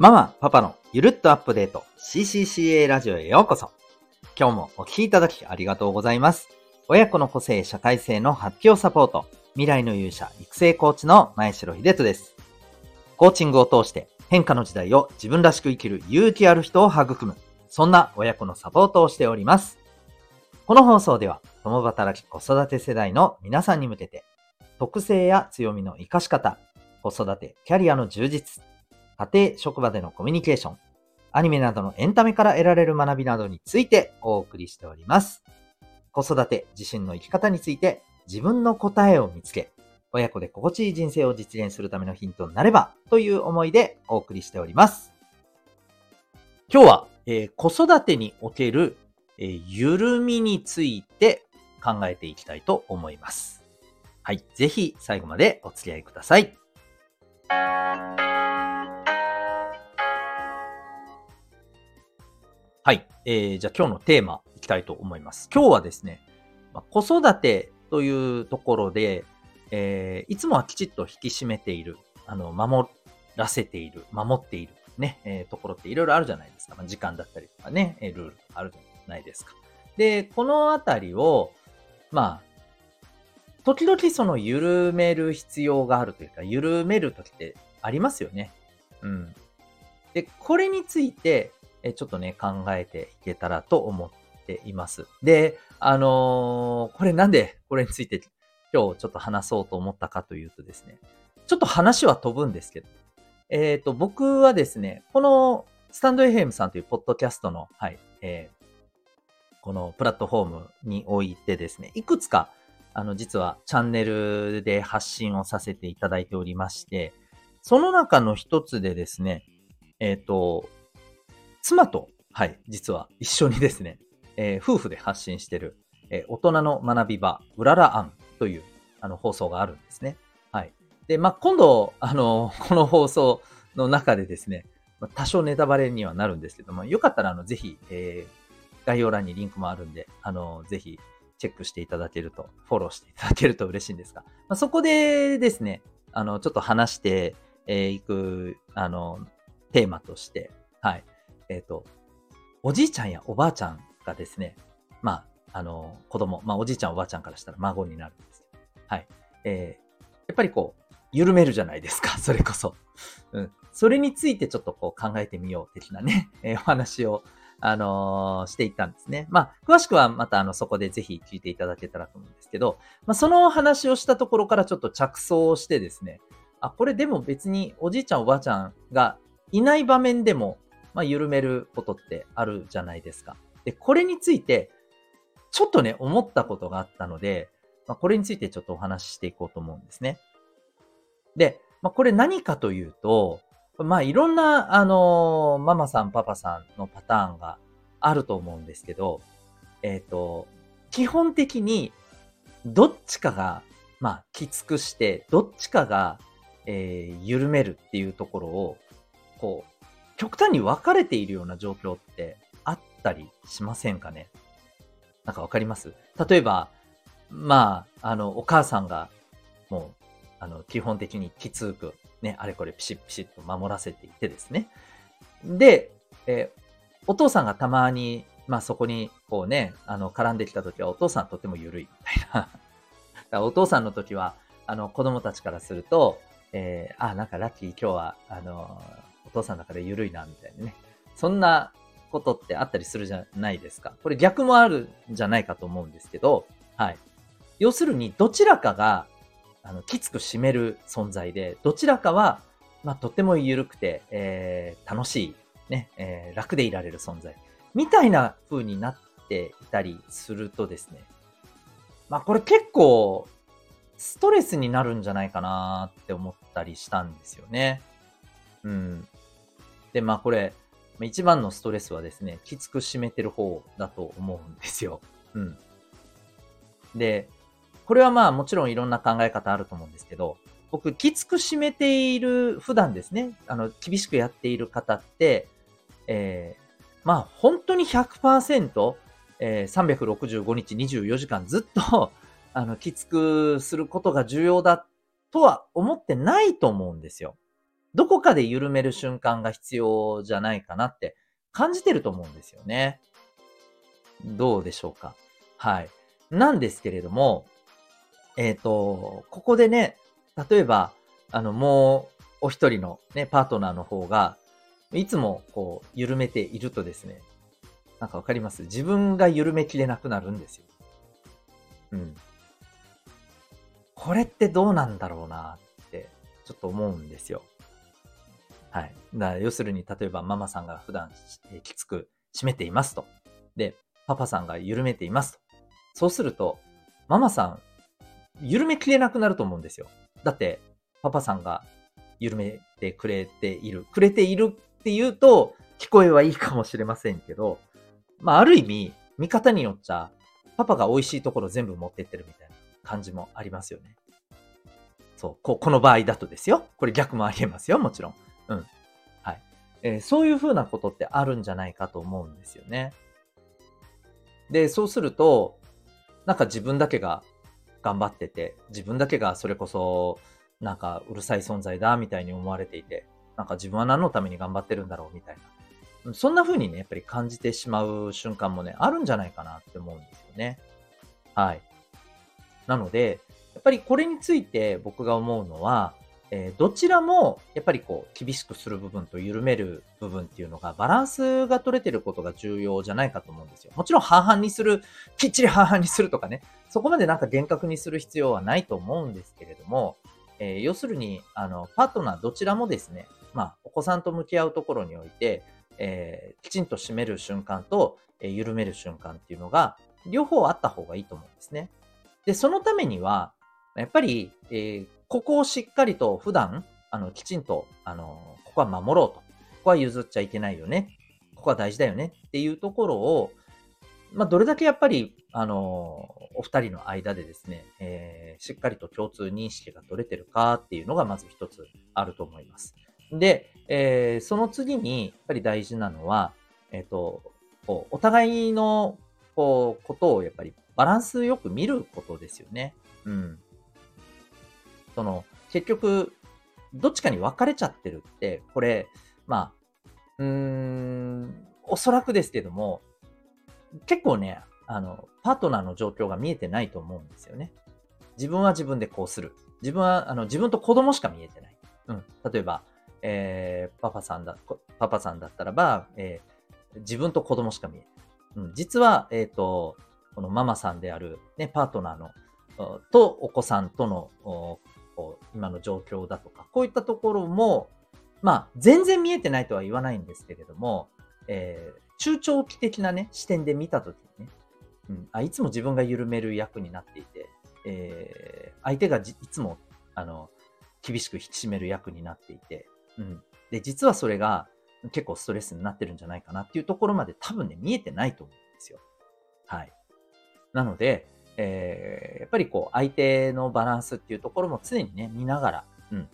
ママ、パパのゆるっとアップデート CCCA ラジオへようこそ。今日もお聴きいただきありがとうございます。親子の個性、社会性の発揮をサポート、未来の勇者、育成コーチの前城秀人です。コーチングを通して変化の時代を自分らしく生きる勇気ある人を育む、そんな親子のサポートをしております。この放送では、共働き子育て世代の皆さんに向けて、特性や強みの活かし方、子育て、キャリアの充実、家庭、職場でのコミュニケーション、アニメなどのエンタメから得られる学びなどについてお送りしております。子育て、自身の生き方について自分の答えを見つけ、親子で心地いい人生を実現するためのヒントになればという思いでお送りしております。今日は、えー、子育てにおける、えー、緩みについて考えていきたいと思います。はい。ぜひ最後までお付き合いください。はい。えー、じゃあ今日のテーマいきたいと思います。今日はですね、まあ、子育てというところで、えー、いつもはきちっと引き締めている、あの、守らせている、守っている、ね、えー、ところっていろいろあるじゃないですか。まあ、時間だったりとかね、ルールとかあるじゃないですか。で、このあたりを、まあ、時々その緩める必要があるというか、緩める時ってありますよね。うん。で、これについて、えちょっとね、考えていけたらと思っています。で、あのー、これなんでこれについて今日ちょっと話そうと思ったかというとですね、ちょっと話は飛ぶんですけど、えっ、ー、と、僕はですね、このスタンド FM さんというポッドキャストの、はい、えー、このプラットフォームにおいてですね、いくつか、あの、実はチャンネルで発信をさせていただいておりまして、その中の一つでですね、えっ、ー、と、妻と、はい、実は一緒にですね、えー、夫婦で発信してる、えー、大人の学び場、うららあんという、あの、放送があるんですね。はい。で、まあ、今度、あの、この放送の中でですね、多少ネタバレにはなるんですけども、よかったら、あの、ぜひ、えー、概要欄にリンクもあるんで、あの、ぜひ、チェックしていただけると、フォローしていただけると嬉しいんですが、まあ、そこでですね、あの、ちょっと話してい、えー、く、あの、テーマとして、はい。えっ、ー、と、おじいちゃんやおばあちゃんがですね、まあ、あの、子供、まあ、おじいちゃんおばあちゃんからしたら孫になるんですよはい。えー、やっぱりこう、緩めるじゃないですか、それこそ。うん。それについてちょっとこう考えてみよう的なね、えー、お話を、あのー、していったんですね。まあ、詳しくはまたあの、そこでぜひ聞いていただけたらと思うんですけど、まあ、その話をしたところからちょっと着想をしてですね、あ、これでも別におじいちゃんおばあちゃんがいない場面でもまあ、緩めることってあるじゃないですか。で、これについて、ちょっとね、思ったことがあったので、まあ、これについてちょっとお話ししていこうと思うんですね。で、まあ、これ何かというと、まあ、いろんな、あのー、ママさん、パパさんのパターンがあると思うんですけど、えっ、ー、と、基本的に、どっちかが、まあ、きつくして、どっちかが、えー、緩めるっていうところを、こう、極端に分かれているような状況ってあったりしませんかね？なんかわかります？例えば、まあ、あの、お母さんが、もう、あの、基本的にきつく、ね、あれこれピシッピシッと守らせていてですね。で、え、お父さんがたまに、まあそこに、こうね、あの、絡んできた時はお父さんとても緩いみたいな。だお父さんの時は、あの、子供たちからすると、えー、あ、なんかラッキー今日は、あのお父さんだから緩いな、みたいなね。そんなことってあったりするじゃないですか。これ逆もあるんじゃないかと思うんですけど、はい。要するに、どちらかが、あの、きつく締める存在で、どちらかは、まあ、とっても緩くて、えー、楽しい、ね、えー、楽でいられる存在。みたいな風になっていたりするとですね、まあ、これ結構、ストレスになるんじゃないかなって思ったりしたんですよね。うん。で、まあこれ、一番のストレスはですね、きつく締めてる方だと思うんですよ。うん。で、これはまあもちろんいろんな考え方あると思うんですけど、僕、きつく締めている、普段ですね、あの、厳しくやっている方って、えー、まあ本当に100%、えー、365日24時間ずっと、あの、きつくすることが重要だとは思ってないと思うんですよ。どこかで緩める瞬間が必要じゃないかなって感じてると思うんですよね。どうでしょうか。はい。なんですけれども、えっ、ー、と、ここでね、例えば、あの、もうお一人のね、パートナーの方が、いつもこう、緩めているとですね、なんかわかります？自分が緩めきれなくなるんですよ。うん。これってどうなんだろうなって、ちょっと思うんですよ。はい。だ要するに、例えばママさんが普段きつく締めていますと。で、パパさんが緩めていますと。そうすると、ママさん、緩めきれなくなると思うんですよ。だって、パパさんが緩めてくれている。くれているっていうと、聞こえはいいかもしれませんけど、まあ、ある意味、見方によっちゃ、パパが美味しいところ全部持ってってるみたいな感じもありますよね。そう、ここの場合だとですよ。これ逆もありえますよ、もちろん。うん。はい。えー、そういうふうなことってあるんじゃないかと思うんですよね。で、そうすると、なんか自分だけが頑張ってて、自分だけがそれこそ、なんかうるさい存在だみたいに思われていて、なんか自分は何のために頑張ってるんだろうみたいな。そんな風にね、やっぱり感じてしまう瞬間もね、あるんじゃないかなって思うんですよね。はい。なので、やっぱりこれについて僕が思うのは、えー、どちらもやっぱりこう厳しくする部分と緩める部分っていうのがバランスが取れてることが重要じゃないかと思うんですよ。もちろん半々にする、きっちり半々にするとかね、そこまでなんか厳格にする必要はないと思うんですけれども、えー、要するに、あの、パートナーどちらもですね、まあ、お子さんと向き合うところにおいて、えー、きちんと締める瞬間と、え、緩める瞬間っていうのが、両方あった方がいいと思うんですね。で、そのためには、やっぱり、えー、ここをしっかりと普段、あの、きちんと、あの、ここは守ろうと。ここは譲っちゃいけないよね。ここは大事だよねっていうところを、まあ、どれだけやっぱり、あの、お二人の間でですね、えー、しっかりと共通認識が取れてるかっていうのがまず一つあると思います。で、えー、その次に、やっぱり大事なのは、えっ、ー、と、お互いの、こう、ことをやっぱりバランスよく見ることですよね。うん。その、結局、どっちかに分かれちゃってるって、これ、まあ、うーん、おそらくですけども、結構ね、あの、パートナーの状況が見えてないと思うんですよね。自分は自分でこうする。自分は、あの、自分と子供しか見えてない。うん。例えば、えー、パパさんだ、パパさんだったらば、えー、自分と子供しか見えない。うん。実は、えっ、ー、と、このママさんである、ね、パートナーの、とお子さんとの、今の状況だとか、こういったところも、まあ、全然見えてないとは言わないんですけれども、えー、中長期的なね、視点で見たときにね、うん、あ、いつも自分が緩める役になっていて、えー、相手がいつも、あの、厳しく引き締める役になっていて、うん。で、実はそれが結構ストレスになってるんじゃないかなっていうところまで多分ね、見えてないと思うんですよ。はい。なので、えー、やっぱりこう、相手のバランスっていうところも常にね、見ながら、うん。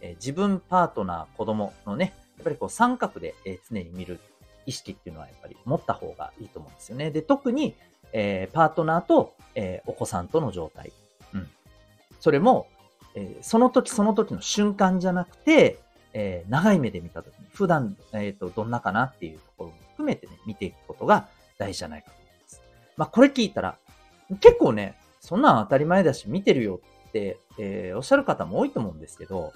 えー、自分、パートナー、子供のね、やっぱりこう三角で、えー、常に見る意識っていうのはやっぱり持った方がいいと思うんですよね。で、特に、えー、パートナーと、えー、お子さんとの状態。うん。それも、えー、その時その時の瞬間じゃなくて、えー、長い目で見た時に、普段、えっ、ー、と、どんなかなっていうところも含めてね、見ていくことが大事じゃないかと思います。まあ、これ聞いたら、結構ね、そんなん当たり前だし、見てるよって、えー、おっしゃる方も多いと思うんですけど、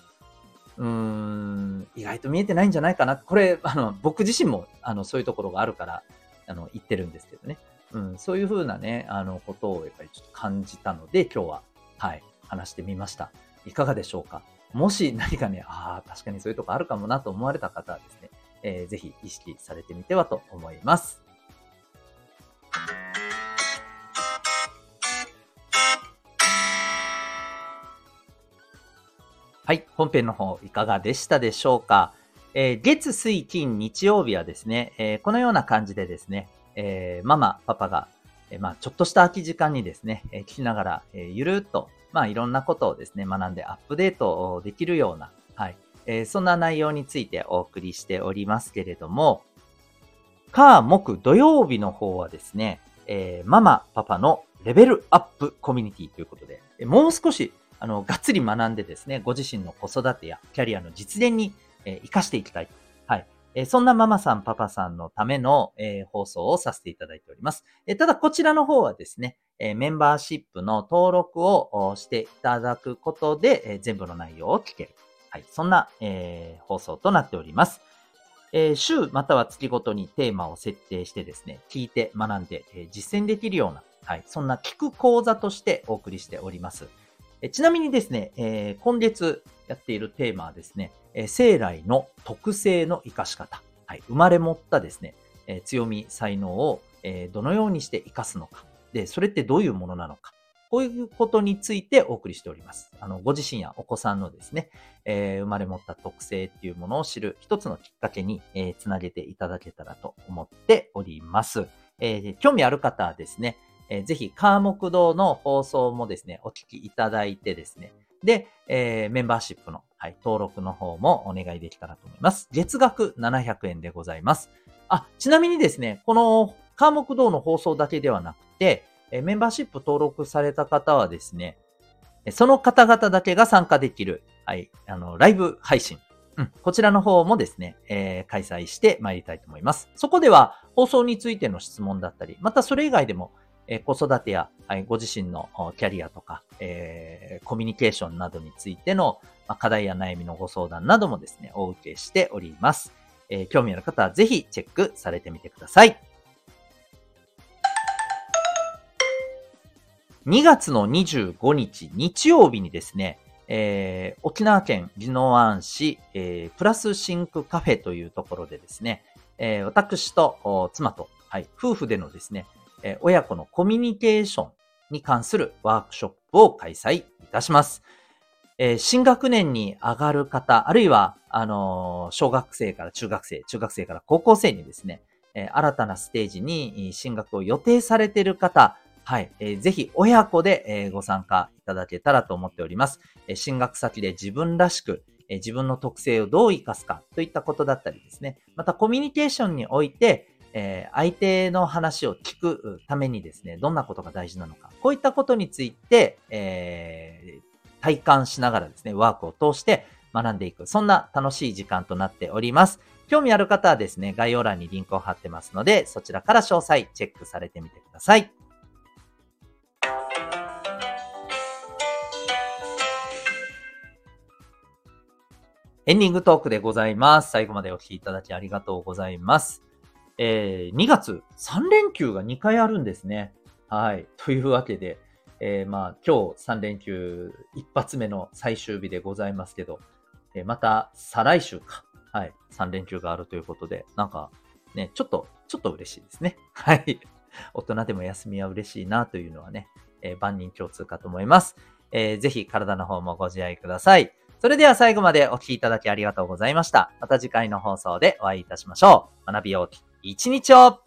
うーん、意外と見えてないんじゃないかな。これ、あの、僕自身も、あの、そういうところがあるから、あの、言ってるんですけどね。うん、そういうふうなね、あの、ことをやっぱりちょっと感じたので、今日は、はい、話してみました。いかがでしょうか？もし何かね、ああ、確かにそういうとこあるかもなと思われた方はですね、えー、ぜひ意識されてみてはと思います。はい。本編の方、いかがでしたでしょうか？えー、月、水、金、日曜日はですね、えー、このような感じでですね、えー、ママ、パパが、えまあ、ちょっとした空き時間にですね、え聞きながら、えゆるっと、まあ、いろんなことをですね、学んでアップデートできるような、はい、えそんな内容についてお送りしておりますけれども、火、木、土曜日の方はですね、えママ、パパのレベルアップコミュニティということで、もう少しあの、がっつり学んでですね、ご自身の子育てやキャリアの実現にえー、活かしていきたい。はい。えー、そんなママさん、パパさんのための、えー、放送をさせていただいております。えー、ただ、こちらの方はですね、えメンバーシップの登録をしていただくことで、え全部の内容を聞ける。はい。そんな、え放送となっております。え週または月ごとにテーマを設定してですね、聞いて学んで、え実践できるような、はい。そんな聞く講座としてお送りしております。えちなみにですね、え今月やっているテーマはですね、え生来の特性の活かし方。はい。生まれ持ったですね、え強み、才能を、えどのようにして活かすのか。で、それってどういうものなのか。こういうことについてお送りしております。あの、ご自身やお子さんのですね、えー、生まれ持った特性っていうものを知る一つのきっかけに、えー、つなげていただけたらと思っております。えー、興味ある方はですね、えー、ぜひ、カー木堂の放送もですね、お聞きいただいてですね、で、えー、メンバーシップの、はい、登録の方もお願いできたらと思います。月額700円でございます。あ、ちなみにですね、このカー木堂の放送だけではなくて、えメンバーシップ登録された方はですね、その方々だけが参加できる、はい、あの、ライブ配信。うん、こちらの方もですね、えー、開催して参りたいと思います。そこでは放送についての質問だったり、またそれ以外でも、え、子育てや、はい、ご自身のキャリアとか、えー、コミュニケーションなどについての、ま、課題や悩みのご相談などもですね、お受けしております。え、興味ある方はぜひチェックされてみてください。2月の25日日曜日にですね、えー、沖縄県宜野湾市、えー、プラスシンクカフェというところでですね、えー、私と妻と、はい、夫婦でのですね、え親子のコミュニケーションに関するワークショップを開催いたします。え新学年に上がる方、あるいは、あの小学生から中学生、中学生から高校生にですね、え新たなステージに進学を予定されている方、はい。えー、ぜひ親子で、えー、ご参加いただけたらと思っております。えー、進学先で自分らしく、えー、自分の特性をどう活かすかといったことだったりですね。またコミュニケーションにおいて、えー、相手の話を聞くためにですね、どんなことが大事なのか。こういったことについて、えー、体感しながらですね、ワークを通して学んでいく。そんな楽しい時間となっております。興味ある方はですね、概要欄にリンクを貼ってますので、そちらから詳細チェックされてみてください。エンディングトークでございます。最後までお聴きいただきありがとうございます。えー、2月3連休が2回あるんですね。はい。というわけで、えー、まあ、今日3連休一発目の最終日でございますけど、えー、また再来週か。はい。3連休があるということで、なんかね、ちょっと、ちょっと嬉しいですね。はい。大人でも休みは嬉しいなというのはね、えー、万人共通かと思います。えー、ぜひ体の方もご自愛ください。それでは最後までお聴きいただきありがとうございました。また次回の放送でお会いいたしましょう。学びようき一日を。